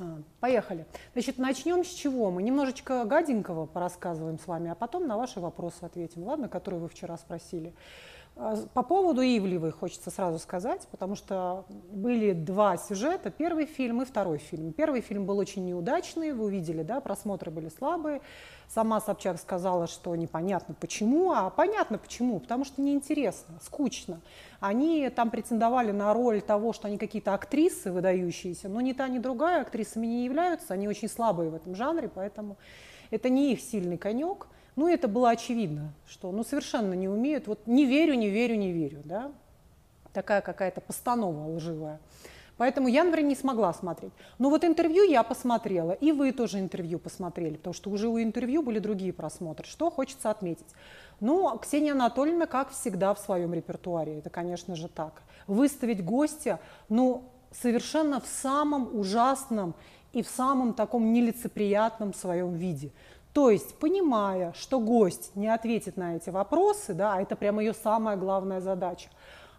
А, поехали. Значит, начнем с чего? Мы немножечко гаденького порассказываем с вами, а потом на ваши вопросы ответим, ладно, которые вы вчера спросили. А, по поводу Ивлевой хочется сразу сказать, потому что были два сюжета, первый фильм и второй фильм. Первый фильм был очень неудачный, вы увидели, да, просмотры были слабые. Сама Собчак сказала, что непонятно почему, а понятно почему, потому что неинтересно, скучно. Они там претендовали на роль того, что они какие-то актрисы выдающиеся, но ни та, ни другая актрисами не являются, они очень слабые в этом жанре, поэтому это не их сильный конек. Ну, это было очевидно, что ну, совершенно не умеют. Вот не верю, не верю, не верю. Да? Такая какая-то постанова лживая. Поэтому я, например, не смогла смотреть. Но вот интервью я посмотрела, и вы тоже интервью посмотрели, потому что уже у интервью были другие просмотры. Что хочется отметить? Ну, Ксения Анатольевна, как всегда, в своем репертуаре. Это, конечно же, так. Выставить гостя, ну, совершенно в самом ужасном и в самом таком нелицеприятном своем виде. То есть, понимая, что гость не ответит на эти вопросы, да, а это прямо ее самая главная задача,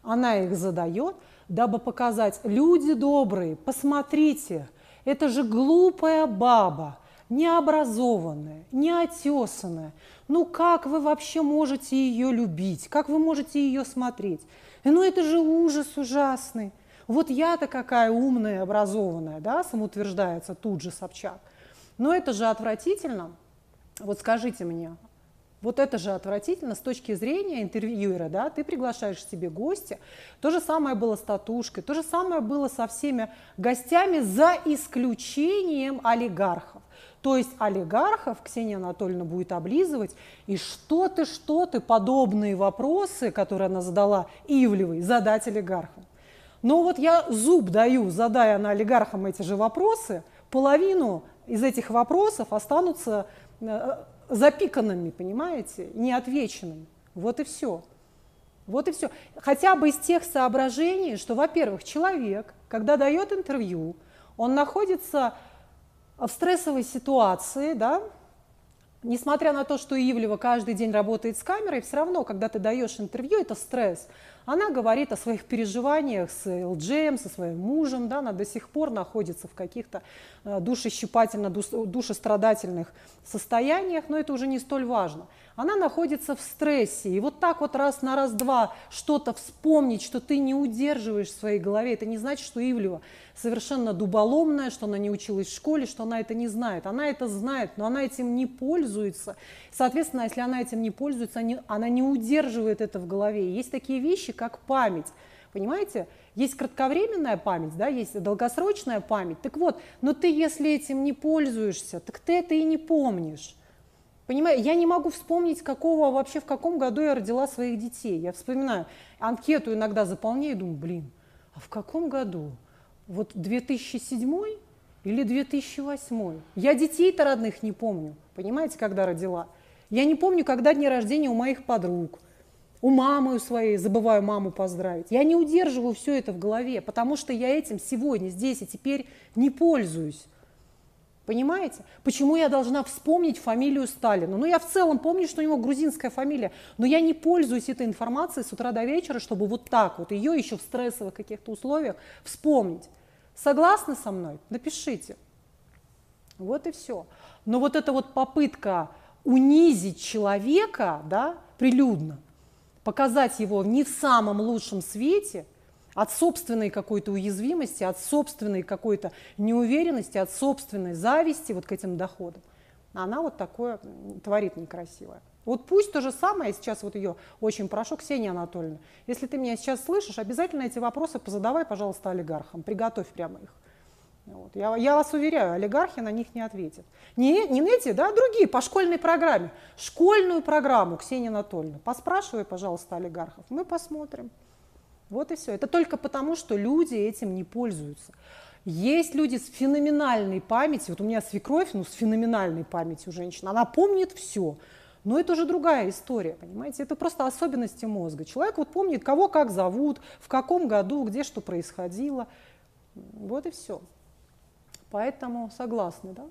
она их задает, дабы показать, люди добрые, посмотрите, это же глупая баба, необразованная, неотесанная. Ну как вы вообще можете ее любить? Как вы можете ее смотреть? Ну это же ужас ужасный. Вот я-то какая умная, образованная, да, самоутверждается тут же Собчак. Но это же отвратительно. Вот скажите мне, вот это же отвратительно с точки зрения интервьюера, да, ты приглашаешь себе гостя. То же самое было с татушкой, то же самое было со всеми гостями за исключением олигархов. То есть олигархов Ксения Анатольевна будет облизывать, и что ты, что ты, подобные вопросы, которые она задала Ивлевой, задать олигархам. Но вот я зуб даю, задая на олигархам эти же вопросы, половину из этих вопросов останутся запиканными, понимаете, неотвеченными. Вот и все. Вот и все. Хотя бы из тех соображений, что, во-первых, человек, когда дает интервью, он находится в стрессовой ситуации, да, несмотря на то, что Ивлева каждый день работает с камерой, все равно, когда ты даешь интервью, это стресс. Она говорит о своих переживаниях с ЛДЖМ, со своим мужем, да, она до сих пор находится в каких-то э, душещипательно-душестрадательных состояниях, но это уже не столь важно она находится в стрессе. И вот так вот раз на раз-два что-то вспомнить, что ты не удерживаешь в своей голове, это не значит, что Ивлева совершенно дуболомная, что она не училась в школе, что она это не знает. Она это знает, но она этим не пользуется. Соответственно, если она этим не пользуется, она не удерживает это в голове. Есть такие вещи, как память. Понимаете? Есть кратковременная память, да, есть долгосрочная память. Так вот, но ты, если этим не пользуешься, так ты это и не помнишь. Понимаю, я не могу вспомнить, какого вообще, в каком году я родила своих детей. Я вспоминаю, анкету иногда заполняю и думаю, блин, а в каком году? Вот 2007 или 2008? Я детей-то родных не помню, понимаете, когда родила. Я не помню, когда дни рождения у моих подруг, у мамы своей, забываю маму поздравить. Я не удерживаю все это в голове, потому что я этим сегодня, здесь и теперь не пользуюсь. Понимаете? Почему я должна вспомнить фамилию Сталина? Ну, я в целом помню, что у него грузинская фамилия, но я не пользуюсь этой информацией с утра до вечера, чтобы вот так вот ее еще в стрессовых каких-то условиях вспомнить. Согласны со мной? Напишите. Вот и все. Но вот эта вот попытка унизить человека, да, прилюдно, показать его не в самом лучшем свете – от собственной какой-то уязвимости, от собственной какой-то неуверенности, от собственной зависти вот к этим доходам. Она вот такое творит некрасивое. Вот пусть то же самое, я сейчас вот ее очень прошу, Ксения Анатольевна, если ты меня сейчас слышишь, обязательно эти вопросы позадавай, пожалуйста, олигархам, приготовь прямо их. Вот. Я, я вас уверяю, олигархи на них не ответят. Не, не эти, да, другие, по школьной программе. Школьную программу, Ксения Анатольевна, поспрашивай, пожалуйста, олигархов, мы посмотрим. Вот и все. Это только потому, что люди этим не пользуются. Есть люди с феноменальной памятью. Вот у меня свекровь, ну, с феноменальной памятью у женщины. Она помнит все. Но это уже другая история, понимаете? Это просто особенности мозга. Человек вот помнит, кого как зовут, в каком году, где что происходило. Вот и все. Поэтому согласны, да?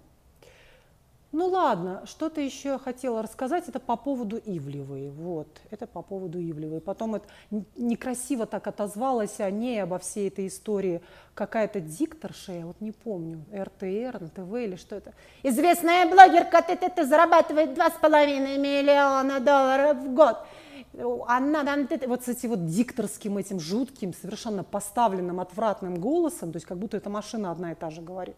Ну ладно, что-то еще хотела рассказать, это по поводу Ивлевой. Вот, это по поводу Ивлевой. Потом это некрасиво так отозвалась о ней, обо всей этой истории какая-то дикторша, я вот не помню, РТР, НТВ или что это. Известная блогерка ТТТ зарабатывает 2,5 миллиона долларов в год. Она, она вот с этим вот дикторским этим жутким, совершенно поставленным, отвратным голосом, то есть как будто эта машина одна и та же говорит.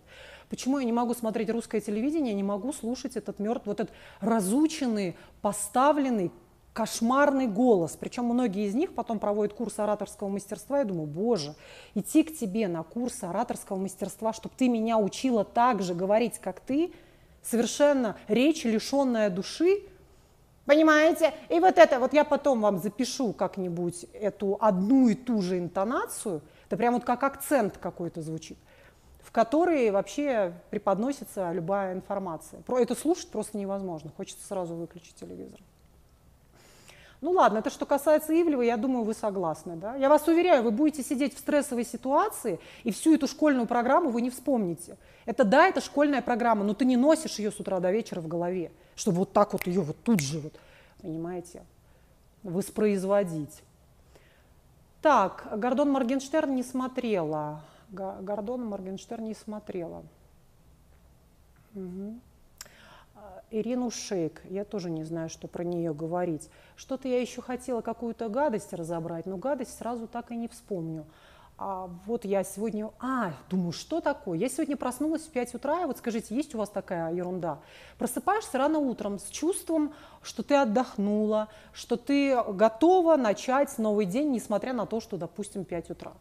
Почему я не могу смотреть русское телевидение, не могу слушать этот мертв, вот этот разученный, поставленный, кошмарный голос. Причем многие из них потом проводят курс ораторского мастерства. Я думаю, боже, идти к тебе на курс ораторского мастерства, чтобы ты меня учила так же говорить, как ты, совершенно речь, лишенная души, Понимаете? И вот это, вот я потом вам запишу как-нибудь эту одну и ту же интонацию, это прям вот как акцент какой-то звучит в которой вообще преподносится любая информация. Про это слушать просто невозможно, хочется сразу выключить телевизор. Ну ладно, это что касается Ивлева, я думаю, вы согласны. Да? Я вас уверяю, вы будете сидеть в стрессовой ситуации, и всю эту школьную программу вы не вспомните. Это да, это школьная программа, но ты не носишь ее с утра до вечера в голове, чтобы вот так вот ее вот тут же, вот, понимаете, воспроизводить. Так, Гордон Моргенштерн не смотрела. Гордона Моргенштерн не смотрела. Угу. Ирину Шейк, я тоже не знаю, что про нее говорить. Что-то я еще хотела какую-то гадость разобрать, но гадость сразу так и не вспомню а вот я сегодня, а, думаю, что такое? Я сегодня проснулась в 5 утра, и вот скажите, есть у вас такая ерунда? Просыпаешься рано утром с чувством, что ты отдохнула, что ты готова начать новый день, несмотря на то, что, допустим, 5 утра.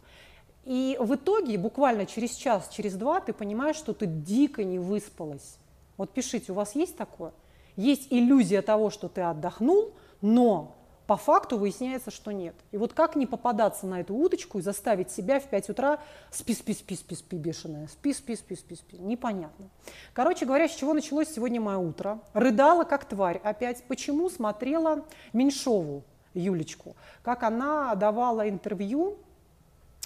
И в итоге, буквально через час, через два, ты понимаешь, что ты дико не выспалась. Вот пишите, у вас есть такое? Есть иллюзия того, что ты отдохнул, но по факту выясняется, что нет. И вот как не попадаться на эту удочку и заставить себя в 5 утра спи, спи, спи, спи, спи, бешеная, спи, спи, спи, спи, спи, непонятно. Короче говоря, с чего началось сегодня мое утро? Рыдала как тварь опять. Почему? Смотрела Меньшову, Юлечку, как она давала интервью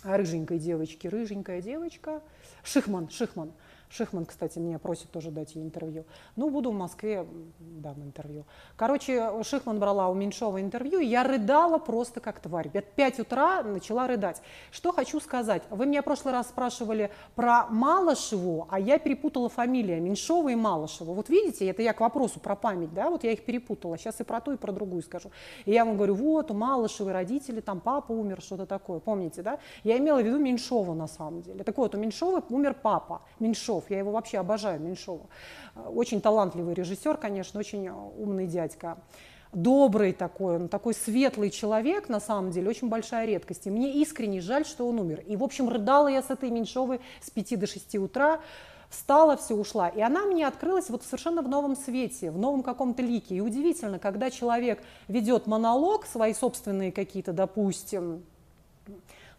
рыженькой девочке, рыженькая девочка, Шихман, Шихман – Шихман, кстати, меня просит тоже дать ей интервью. Ну, буду в Москве, дам интервью. Короче, Шихман брала у Меньшова интервью, и я рыдала просто как тварь. В 5 утра начала рыдать. Что хочу сказать. Вы меня в прошлый раз спрашивали про Малышеву, а я перепутала фамилия Меньшова и Малышева. Вот видите, это я к вопросу про память, да, вот я их перепутала. Сейчас и про ту, и про другую скажу. И я вам говорю, вот, у Малышевой родители, там папа умер, что-то такое. Помните, да? Я имела в виду Меньшова на самом деле. Так вот, у Меньшова умер папа, Меньшов. Меньшов. Я его вообще обожаю, Меньшова. Очень талантливый режиссер, конечно, очень умный дядька. Добрый такой, он такой светлый человек, на самом деле, очень большая редкость. И мне искренне жаль, что он умер. И, в общем, рыдала я с этой Меньшовой с 5 до 6 утра встала, все ушла. И она мне открылась вот совершенно в новом свете, в новом каком-то лике. И удивительно, когда человек ведет монолог, свои собственные какие-то, допустим,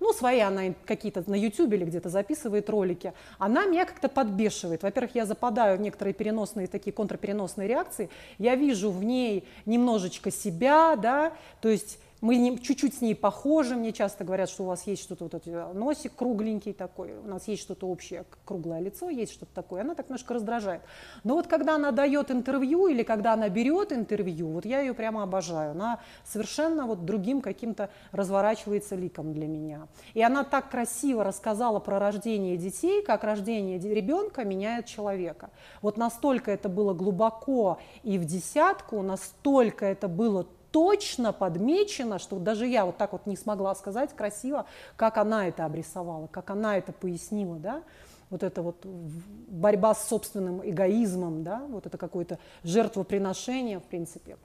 ну, свои она какие-то на YouTube или где-то записывает ролики, она меня как-то подбешивает. Во-первых, я западаю в некоторые переносные, такие контрпереносные реакции, я вижу в ней немножечко себя, да, то есть мы чуть-чуть с ней похожи, мне часто говорят, что у вас есть что-то, вот этот носик кругленький такой, у нас есть что-то общее, круглое лицо, есть что-то такое, она так немножко раздражает. Но вот когда она дает интервью или когда она берет интервью, вот я ее прямо обожаю, она совершенно вот другим каким-то разворачивается ликом для меня. И она так красиво рассказала про рождение детей, как рождение ребенка меняет человека. Вот настолько это было глубоко и в десятку, настолько это было точно подмечено, что даже я вот так вот не смогла сказать красиво, как она это обрисовала, как она это пояснила, да, вот это вот борьба с собственным эгоизмом, да, вот это какое-то жертвоприношение, в принципе.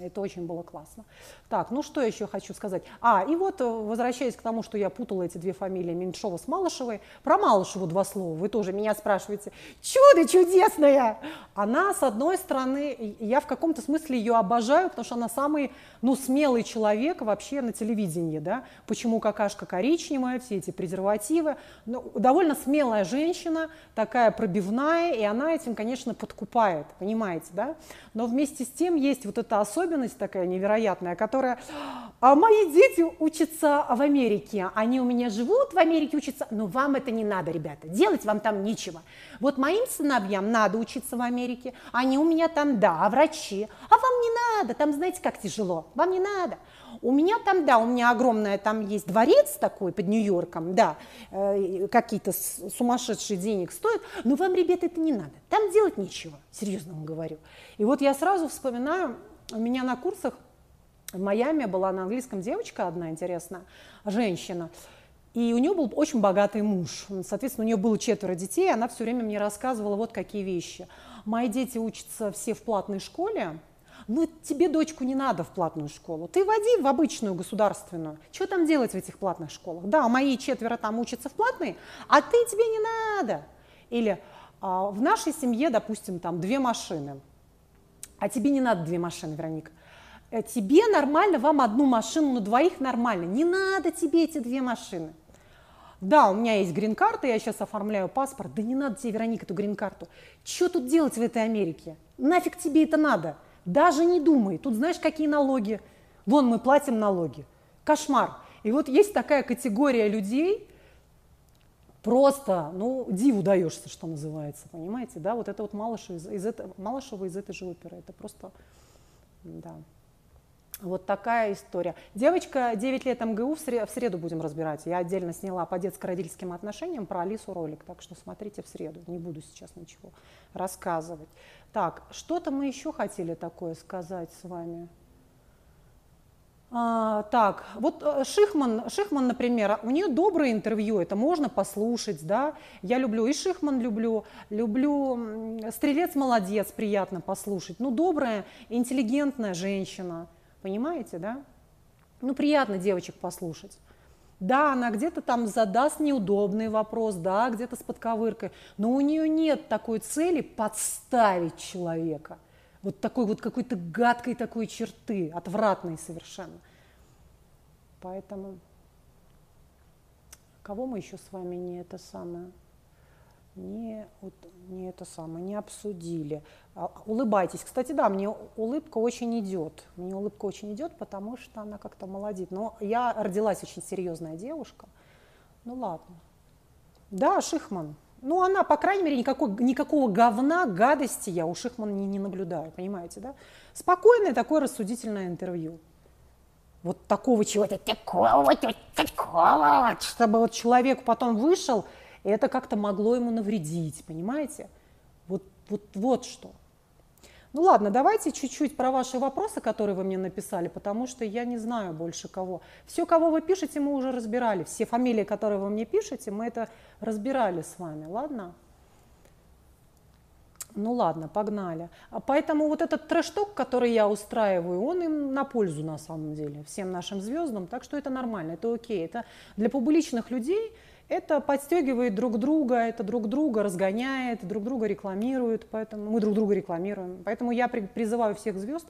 Это очень было классно. Так, ну что еще хочу сказать? А, и вот, э, возвращаясь к тому, что я путала эти две фамилии Меньшова с Малышевой, про Малышеву два слова. Вы тоже меня спрашиваете, чудо чудесное! Она, с одной стороны, я в каком-то смысле ее обожаю, потому что она самый, ну, смелый человек вообще на телевидении, да? Почему какашка коричневая, все эти презервативы. Ну, довольно смелая женщина, такая пробивная, и она этим, конечно, подкупает, понимаете, да? Но вместе с тем есть вот эта особенность, особенность такая невероятная, которая... А мои дети учатся в Америке, они у меня живут в Америке, учатся, но вам это не надо, ребята, делать вам там нечего. Вот моим сыновьям надо учиться в Америке, они у меня там, да, врачи, а вам не надо, там знаете, как тяжело, вам не надо. У меня там, да, у меня огромная, там есть дворец такой под Нью-Йорком, да, э, какие-то сумасшедшие денег стоят, но вам, ребята, это не надо. Там делать нечего, серьезно вам говорю. И вот я сразу вспоминаю, у меня на курсах в Майами была на английском девочка одна интересная, женщина, и у нее был очень богатый муж. Соответственно, у нее было четверо детей, она все время мне рассказывала вот какие вещи. Мои дети учатся все в платной школе, ну тебе дочку не надо в платную школу, ты води в обычную государственную. Что там делать в этих платных школах? Да, мои четверо там учатся в платной, а ты тебе не надо. Или а, в нашей семье, допустим, там две машины, а тебе не надо две машины, Вероника. Э, тебе нормально, вам одну машину, на двоих нормально. Не надо тебе эти две машины. Да, у меня есть грин-карта, я сейчас оформляю паспорт. Да не надо тебе, Вероника, эту грин-карту. Что тут делать в этой Америке? Нафиг тебе это надо? Даже не думай. Тут знаешь, какие налоги? Вон мы платим налоги. Кошмар. И вот есть такая категория людей, просто, ну, диву даешься, что называется, понимаете, да, вот это вот Малышева из, из, это, Малышева из этой же оперы, это просто, да. Вот такая история. Девочка 9 лет МГУ в среду, в среду будем разбирать. Я отдельно сняла по детско-родительским отношениям про Алису ролик, так что смотрите в среду. Не буду сейчас ничего рассказывать. Так, что-то мы еще хотели такое сказать с вами. А, так, вот э, Шихман, Шихман, например, у нее доброе интервью, это можно послушать, да. Я люблю и Шихман люблю, люблю Стрелец молодец, приятно послушать. Ну, добрая, интеллигентная женщина. Понимаете, да? Ну, приятно девочек послушать. Да, она где-то там задаст неудобный вопрос, да, где-то с подковыркой, но у нее нет такой цели подставить человека. Вот такой вот какой-то гадкой такой черты, отвратной совершенно. Поэтому кого мы еще с вами не это самое? не, вот, не это самое, не обсудили. А, улыбайтесь. Кстати, да, мне улыбка очень идет. Мне улыбка очень идет, потому что она как-то молодит. Но я родилась очень серьезная девушка. Ну ладно. Да, Шихман. Ну, она, по крайней мере, никакой, никакого говна, гадости я у Шихмана не, не наблюдаю, понимаете, да? Спокойное такое рассудительное интервью. Вот такого чего-то такого, такого, чтобы вот человек потом вышел и это как-то могло ему навредить, понимаете? Вот, вот, вот что. Ну ладно, давайте чуть-чуть про ваши вопросы, которые вы мне написали, потому что я не знаю больше кого. Все, кого вы пишете, мы уже разбирали. Все фамилии, которые вы мне пишете, мы это разбирали с вами, ладно? Ну ладно, погнали. А поэтому вот этот трэш-ток, который я устраиваю, он им на пользу на самом деле, всем нашим звездам, так что это нормально, это окей. Это для публичных людей это подстегивает друг друга, это друг друга разгоняет, друг друга рекламирует, поэтому мы друг друга рекламируем. Поэтому я призываю всех звезд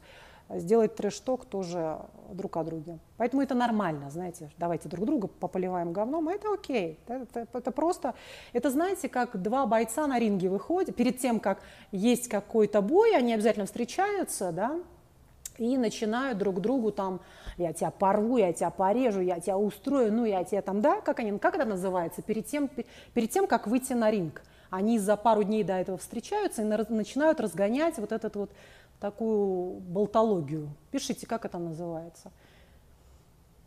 сделать трэш-ток тоже друг о друге. Поэтому это нормально, знаете, давайте друг друга пополиваем говном, это окей. Это, это, это просто, это знаете, как два бойца на ринге выходят, перед тем, как есть какой-то бой, они обязательно встречаются, да, и начинают друг другу там я тебя порву, я тебя порежу, я тебя устрою, ну я тебя там, да, как они, как это называется, перед тем, перед тем, как выйти на ринг. Они за пару дней до этого встречаются и начинают разгонять вот этот вот такую болтологию. Пишите, как это называется.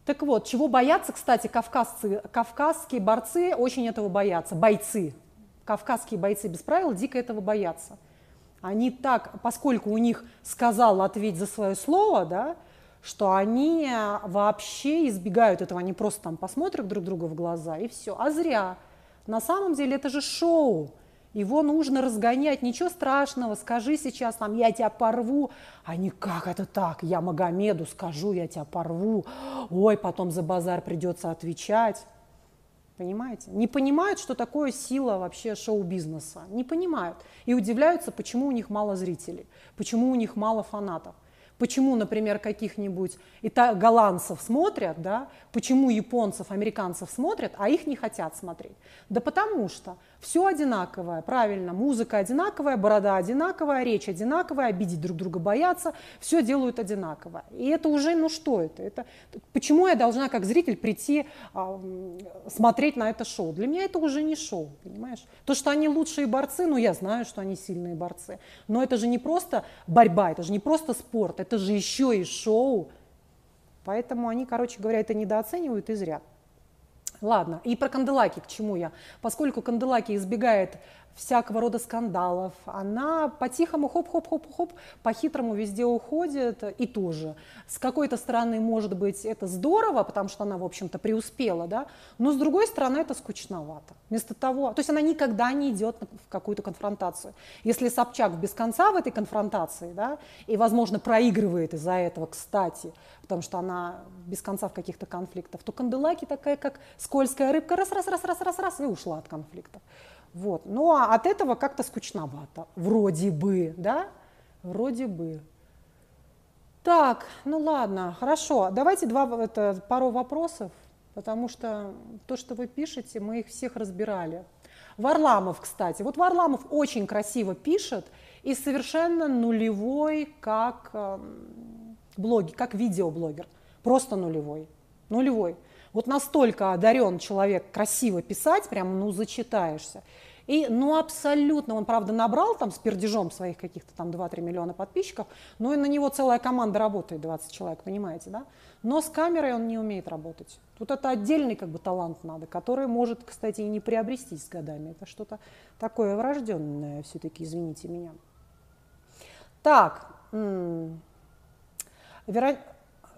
Так вот, чего боятся, кстати, кавказцы, кавказские борцы очень этого боятся, бойцы. Кавказские бойцы без правил дико этого боятся. Они так, поскольку у них сказал ответь за свое слово, да, что они вообще избегают этого, они просто там посмотрят друг друга в глаза и все. А зря. На самом деле это же шоу. Его нужно разгонять, ничего страшного, скажи сейчас там, я тебя порву, а не как это так, я Магомеду скажу, я тебя порву, ой, потом за базар придется отвечать. Понимаете? Не понимают, что такое сила вообще шоу-бизнеса. Не понимают. И удивляются, почему у них мало зрителей, почему у них мало фанатов. Почему, например, каких-нибудь ита- голландцев смотрят, да? почему японцев, американцев смотрят, а их не хотят смотреть? Да потому что все одинаковое, правильно, музыка одинаковая, борода одинаковая, речь одинаковая, обидеть друг друга боятся, все делают одинаково. И это уже, ну что это? это почему я должна как зритель прийти а, смотреть на это шоу? Для меня это уже не шоу, понимаешь? То, что они лучшие борцы, ну я знаю, что они сильные борцы, но это же не просто борьба, это же не просто спорт, это же еще и шоу. Поэтому они, короче говоря, это недооценивают и зря. Ладно, и про Канделаки к чему я? Поскольку Канделаки избегает всякого рода скандалов. Она по-тихому хоп-хоп-хоп-хоп, по-хитрому везде уходит и тоже. С какой-то стороны, может быть, это здорово, потому что она, в общем-то, преуспела, да, но с другой стороны, это скучновато. Вместо того, то есть она никогда не идет в какую-то конфронтацию. Если Собчак без конца в этой конфронтации, да, и, возможно, проигрывает из-за этого, кстати, потому что она без конца в каких-то конфликтах, то Канделаки такая, как скользкая рыбка, раз-раз-раз-раз-раз-раз, и ушла от конфликтов. Вот. Ну а от этого как-то скучновато, вроде бы, да? Вроде бы. Так, ну ладно, хорошо. Давайте два, это, пару вопросов, потому что то, что вы пишете, мы их всех разбирали. Варламов, кстати. Вот Варламов очень красиво пишет и совершенно нулевой как э, блоги, как видеоблогер. Просто нулевой. Нулевой. Вот настолько одарен человек красиво писать, прям, ну, зачитаешься. И, ну, абсолютно, он, правда, набрал там с пердежом своих каких-то там 2-3 миллиона подписчиков, но и на него целая команда работает, 20 человек, понимаете, да? Но с камерой он не умеет работать. Тут это отдельный как бы талант надо, который может, кстати, и не приобрестись с годами. Это что-то такое врожденное все-таки, извините меня. Так, Вера...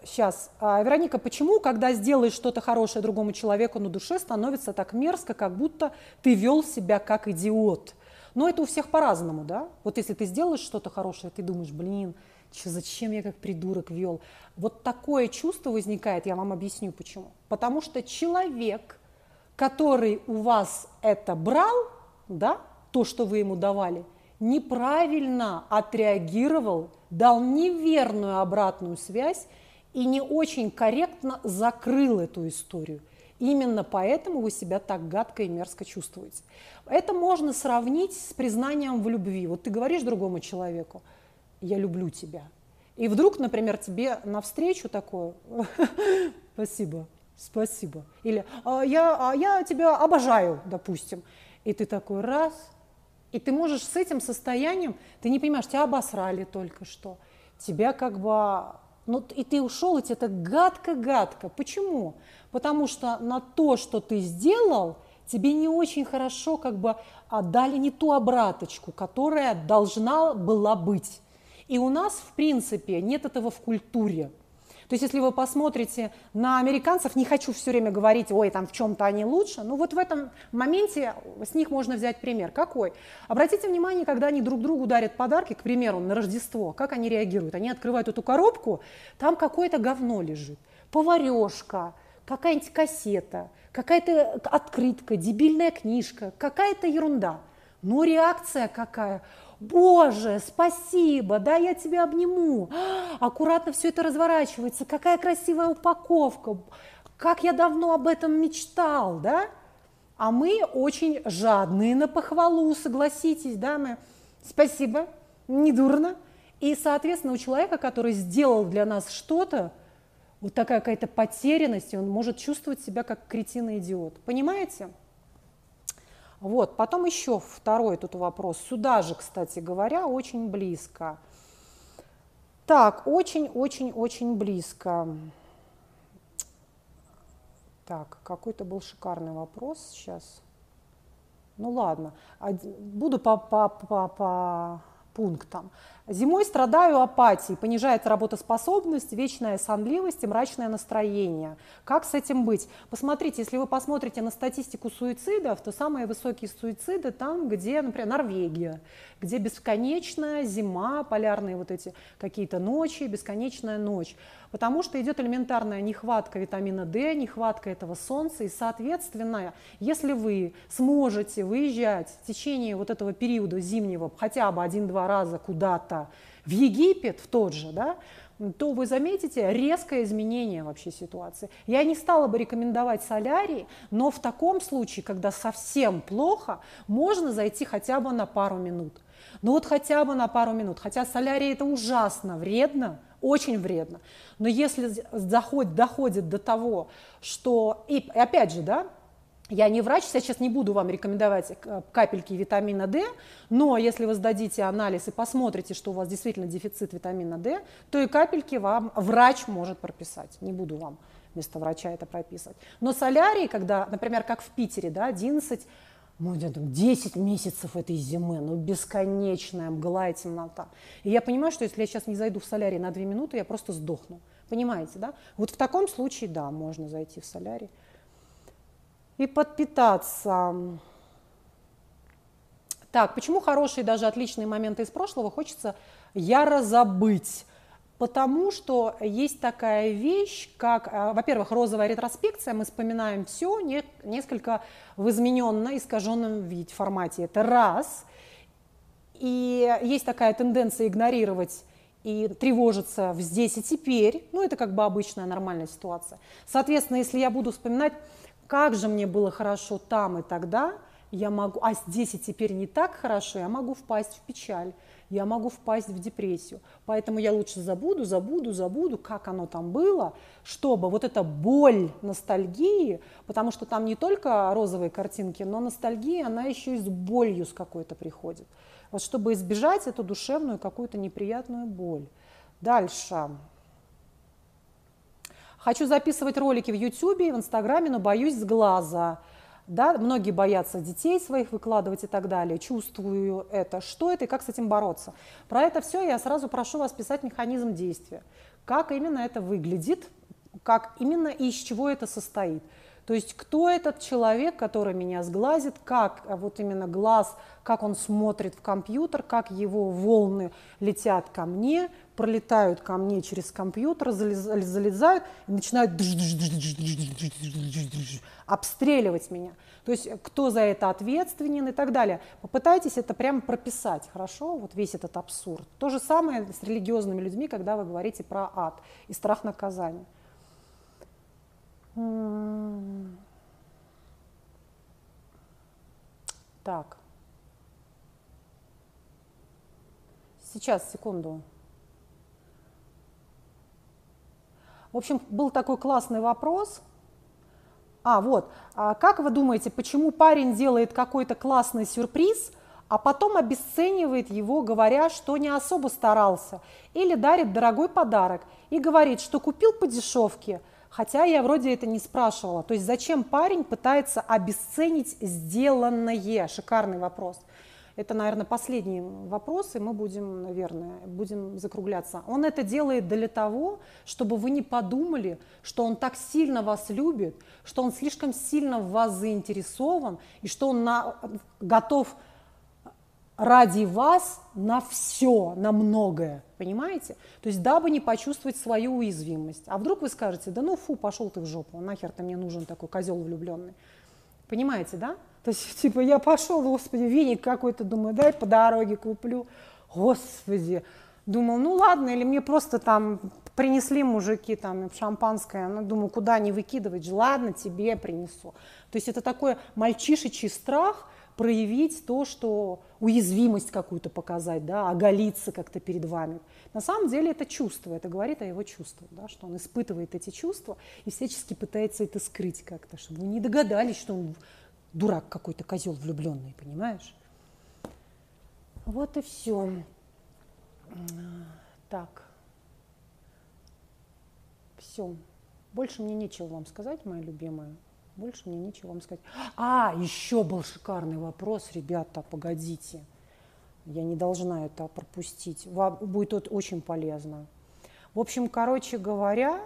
Сейчас. А, Вероника, почему, когда сделаешь что-то хорошее другому человеку на душе, становится так мерзко, как будто ты вел себя как идиот? Но это у всех по-разному, да? Вот если ты сделаешь что-то хорошее, ты думаешь, блин, че, зачем я как придурок вел? Вот такое чувство возникает, я вам объясню почему. Потому что человек, который у вас это брал, да, то, что вы ему давали, неправильно отреагировал, дал неверную обратную связь, и не очень корректно закрыл эту историю. Именно поэтому вы себя так гадко и мерзко чувствуете. Это можно сравнить с признанием в любви. Вот ты говоришь другому человеку, я люблю тебя. И вдруг, например, тебе навстречу такое, спасибо, спасибо. Или «А я, а я тебя обожаю, допустим. И ты такой раз, и ты можешь с этим состоянием, ты не понимаешь, тебя обосрали только что, тебя как бы ну, и ты ушел, и тебе так гадко-гадко. Почему? Потому что на то, что ты сделал, тебе не очень хорошо как бы дали не ту обраточку, которая должна была быть. И у нас, в принципе, нет этого в культуре. То есть если вы посмотрите на американцев, не хочу все время говорить, ой, там в чем-то они лучше, но вот в этом моменте с них можно взять пример. Какой? Обратите внимание, когда они друг другу дарят подарки, к примеру, на Рождество, как они реагируют? Они открывают эту коробку, там какое-то говно лежит, поварешка, какая-нибудь кассета, какая-то открытка, дебильная книжка, какая-то ерунда. Но реакция какая? Боже, спасибо, да, я тебя обниму. Аккуратно все это разворачивается, какая красивая упаковка, как я давно об этом мечтал, да? А мы очень жадные на похвалу, согласитесь, да, мы. Спасибо, не дурно. И, соответственно, у человека, который сделал для нас что-то, вот такая какая-то потерянность, он может чувствовать себя как кретин и идиот. Понимаете? Вот, потом еще второй тут вопрос. Сюда же, кстати говоря, очень близко. Так, очень-очень-очень близко. Так, какой-то был шикарный вопрос сейчас. Ну ладно, буду по, по, по, по пунктам. Зимой страдаю апатией, понижается работоспособность, вечная сонливость и мрачное настроение. Как с этим быть? Посмотрите, если вы посмотрите на статистику суицидов, то самые высокие суициды там, где, например, Норвегия, где бесконечная зима, полярные вот эти какие-то ночи, бесконечная ночь. Потому что идет элементарная нехватка витамина D, нехватка этого солнца. И, соответственно, если вы сможете выезжать в течение вот этого периода зимнего хотя бы один-два раза куда-то в Египет, в тот же, да, то вы заметите резкое изменение вообще ситуации. Я не стала бы рекомендовать солярий, но в таком случае, когда совсем плохо, можно зайти хотя бы на пару минут. Ну вот хотя бы на пару минут. Хотя солярий это ужасно вредно, очень вредно. Но если заходит, доходит до того, что... И опять же, да, я не врач, сейчас не буду вам рекомендовать капельки витамина D, но если вы сдадите анализ и посмотрите, что у вас действительно дефицит витамина D, то и капельки вам врач может прописать. Не буду вам вместо врача это прописывать. Но солярий, когда, например, как в Питере, да, 11 ну, 10 месяцев этой зимы, ну, бесконечная мгла и темнота. И я понимаю, что если я сейчас не зайду в солярий на 2 минуты, я просто сдохну. Понимаете, да? Вот в таком случае, да, можно зайти в солярий и подпитаться. Так, почему хорошие, даже отличные моменты из прошлого хочется яро забыть? Потому что есть такая вещь, как, а, во-первых, розовая ретроспекция, мы вспоминаем все не, несколько в измененном, искаженном виде, формате. Это раз. И есть такая тенденция игнорировать и тревожиться в здесь и теперь. Ну, это как бы обычная нормальная ситуация. Соответственно, если я буду вспоминать как же мне было хорошо там и тогда, я могу, а здесь и теперь не так хорошо, я могу впасть в печаль, я могу впасть в депрессию. Поэтому я лучше забуду, забуду, забуду, как оно там было, чтобы вот эта боль ностальгии, потому что там не только розовые картинки, но ностальгия, она еще и с болью с какой-то приходит. Вот чтобы избежать эту душевную какую-то неприятную боль. Дальше. Хочу записывать ролики в YouTube и в Инстаграме, но боюсь с глаза. Да, многие боятся детей своих выкладывать и так далее. Чувствую это. Что это и как с этим бороться? Про это все я сразу прошу вас писать механизм действия. Как именно это выглядит, как именно и из чего это состоит. То есть кто этот человек, который меня сглазит, как а вот именно глаз, как он смотрит в компьютер, как его волны летят ко мне, пролетают ко мне через компьютер, залезают и начинают обстреливать меня. То есть кто за это ответственен и так далее. Попытайтесь это прямо прописать, хорошо, вот весь этот абсурд. То же самое с религиозными людьми, когда вы говорите про ад и страх наказания. Так. Сейчас, секунду. В общем, был такой классный вопрос. А, вот. А как вы думаете, почему парень делает какой-то классный сюрприз, а потом обесценивает его, говоря, что не особо старался, или дарит дорогой подарок и говорит, что купил по дешевке, хотя я вроде это не спрашивала. То есть зачем парень пытается обесценить сделанное? Шикарный вопрос. Это, наверное, последний вопрос, и мы будем, наверное, будем закругляться. Он это делает для того, чтобы вы не подумали, что он так сильно вас любит, что он слишком сильно в вас заинтересован, и что он на, готов ради вас на все, на многое, понимаете? То есть дабы не почувствовать свою уязвимость. А вдруг вы скажете, да ну фу, пошел ты в жопу, нахер ты мне нужен такой козел влюбленный. Понимаете, да? То есть, типа, я пошел, господи, веник какой-то, думаю, дай по дороге куплю. Господи, думал, ну ладно, или мне просто там принесли мужики там шампанское, ну, думаю, куда не выкидывать ладно, тебе принесу. То есть это такой мальчишечий страх проявить то, что уязвимость какую-то показать, да, оголиться как-то перед вами. На самом деле это чувство, это говорит о его чувствах, да, что он испытывает эти чувства и всячески пытается это скрыть как-то, чтобы вы не догадались, что он дурак какой-то, козел влюбленный, понимаешь? Вот и все. Так. Все. Больше мне нечего вам сказать, моя любимая. Больше мне нечего вам сказать. А, еще был шикарный вопрос, ребята, погодите. Я не должна это пропустить. Вам будет это очень полезно. В общем, короче говоря,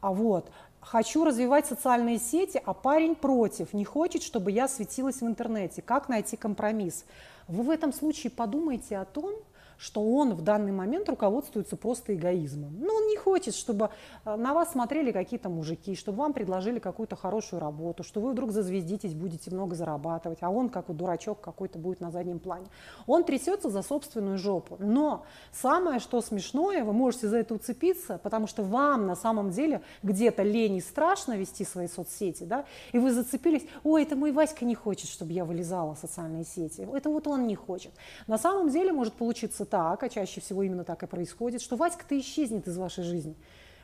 а вот, Хочу развивать социальные сети, а парень против, не хочет, чтобы я светилась в интернете. Как найти компромисс? Вы в этом случае подумайте о том, что он в данный момент руководствуется просто эгоизмом. Ну, он не хочет, чтобы э, на вас смотрели какие-то мужики, чтобы вам предложили какую-то хорошую работу, что вы вдруг зазвездитесь, будете много зарабатывать, а он, как дурачок какой-то, будет на заднем плане. Он трясется за собственную жопу. Но самое, что смешное, вы можете за это уцепиться, потому что вам на самом деле где-то лень и страшно вести свои соцсети, да, и вы зацепились, ой, это мой Васька не хочет, чтобы я вылезала в социальные сети, это вот он не хочет. На самом деле может получиться так, а чаще всего именно так и происходит, что Васька-то исчезнет из вашей жизни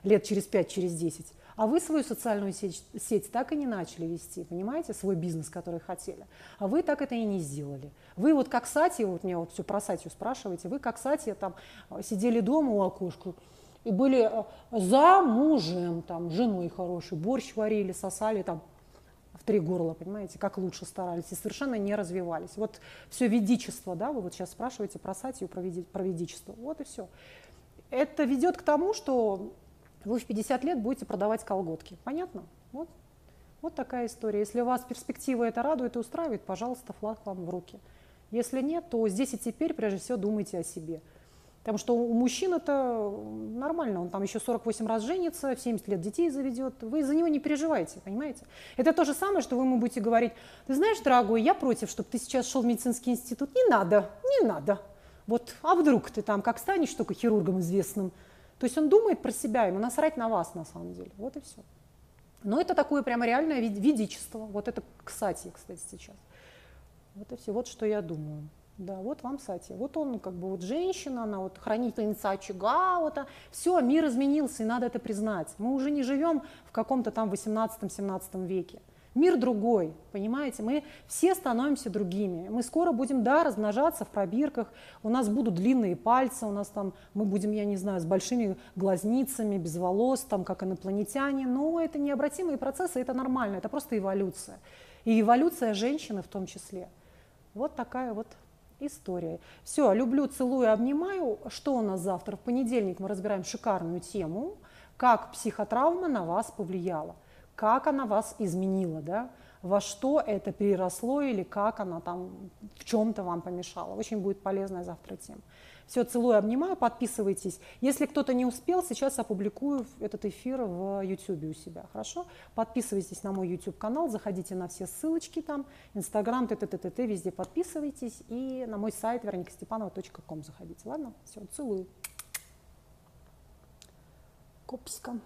лет через 5, через 10. А вы свою социальную сеть, сеть так и не начали вести, понимаете, свой бизнес, который хотели. А вы так это и не сделали. Вы вот как Сати, вот меня вот все про Сатью спрашиваете, вы как Сати там сидели дома у окошка и были э, за мужем, там, женой хорошей, борщ варили, сосали там в три горла, понимаете, как лучше старались, и совершенно не развивались. Вот все ведичество, да, вы вот сейчас спрашиваете про Сатию, про, веди, про ведичество, вот и все. Это ведет к тому, что вы в 50 лет будете продавать колготки. Понятно? Вот. Вот такая история. Если у вас перспектива это радует и устраивает, пожалуйста, флаг вам в руки. Если нет, то здесь и теперь прежде всего думайте о себе. Потому что у мужчин это нормально, он там еще 48 раз женится, в 70 лет детей заведет, вы за него не переживайте, понимаете? Это то же самое, что вы ему будете говорить, ты знаешь, дорогой, я против, чтобы ты сейчас шел в медицинский институт, не надо, не надо. Вот, а вдруг ты там как станешь только хирургом известным? То есть он думает про себя, ему насрать на вас на самом деле, вот и все. Но это такое прямо реальное видичество, вот это кстати, кстати, сейчас. Вот и все, вот что я думаю. Да, вот вам Сати. Вот он как бы вот женщина, она вот хранительница очага, вот, а, все, мир изменился, и надо это признать. Мы уже не живем в каком-то там 18-17 веке. Мир другой, понимаете? Мы все становимся другими. Мы скоро будем, да, размножаться в пробирках, у нас будут длинные пальцы, у нас там, мы будем, я не знаю, с большими глазницами, без волос, там, как инопланетяне, но это необратимые процессы, это нормально, это просто эволюция. И эволюция женщины в том числе. Вот такая вот история. Все, люблю, целую, обнимаю. Что у нас завтра? В понедельник мы разбираем шикарную тему, как психотравма на вас повлияла, как она вас изменила, да? во что это переросло или как она там в чем-то вам помешала. Очень будет полезная завтра тема. Все, целую, обнимаю, подписывайтесь. Если кто-то не успел, сейчас опубликую этот эфир в YouTube у себя, хорошо? Подписывайтесь на мой YouTube канал, заходите на все ссылочки там, Инстаграм, т.т.т.т, везде подписывайтесь и на мой сайт вероникастепанова.ком заходите, ладно? Все, целую. Копська.